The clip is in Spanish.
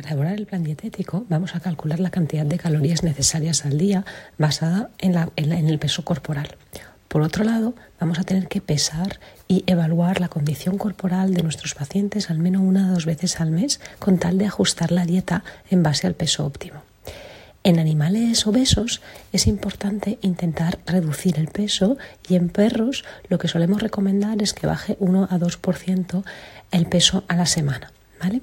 Para elaborar el plan dietético vamos a calcular la cantidad de calorías necesarias al día basada en, en el peso corporal. Por otro lado, vamos a tener que pesar y evaluar la condición corporal de nuestros pacientes al menos una o dos veces al mes con tal de ajustar la dieta en base al peso óptimo. En animales obesos es importante intentar reducir el peso y en perros lo que solemos recomendar es que baje 1 a 2% el peso a la semana. ¿vale?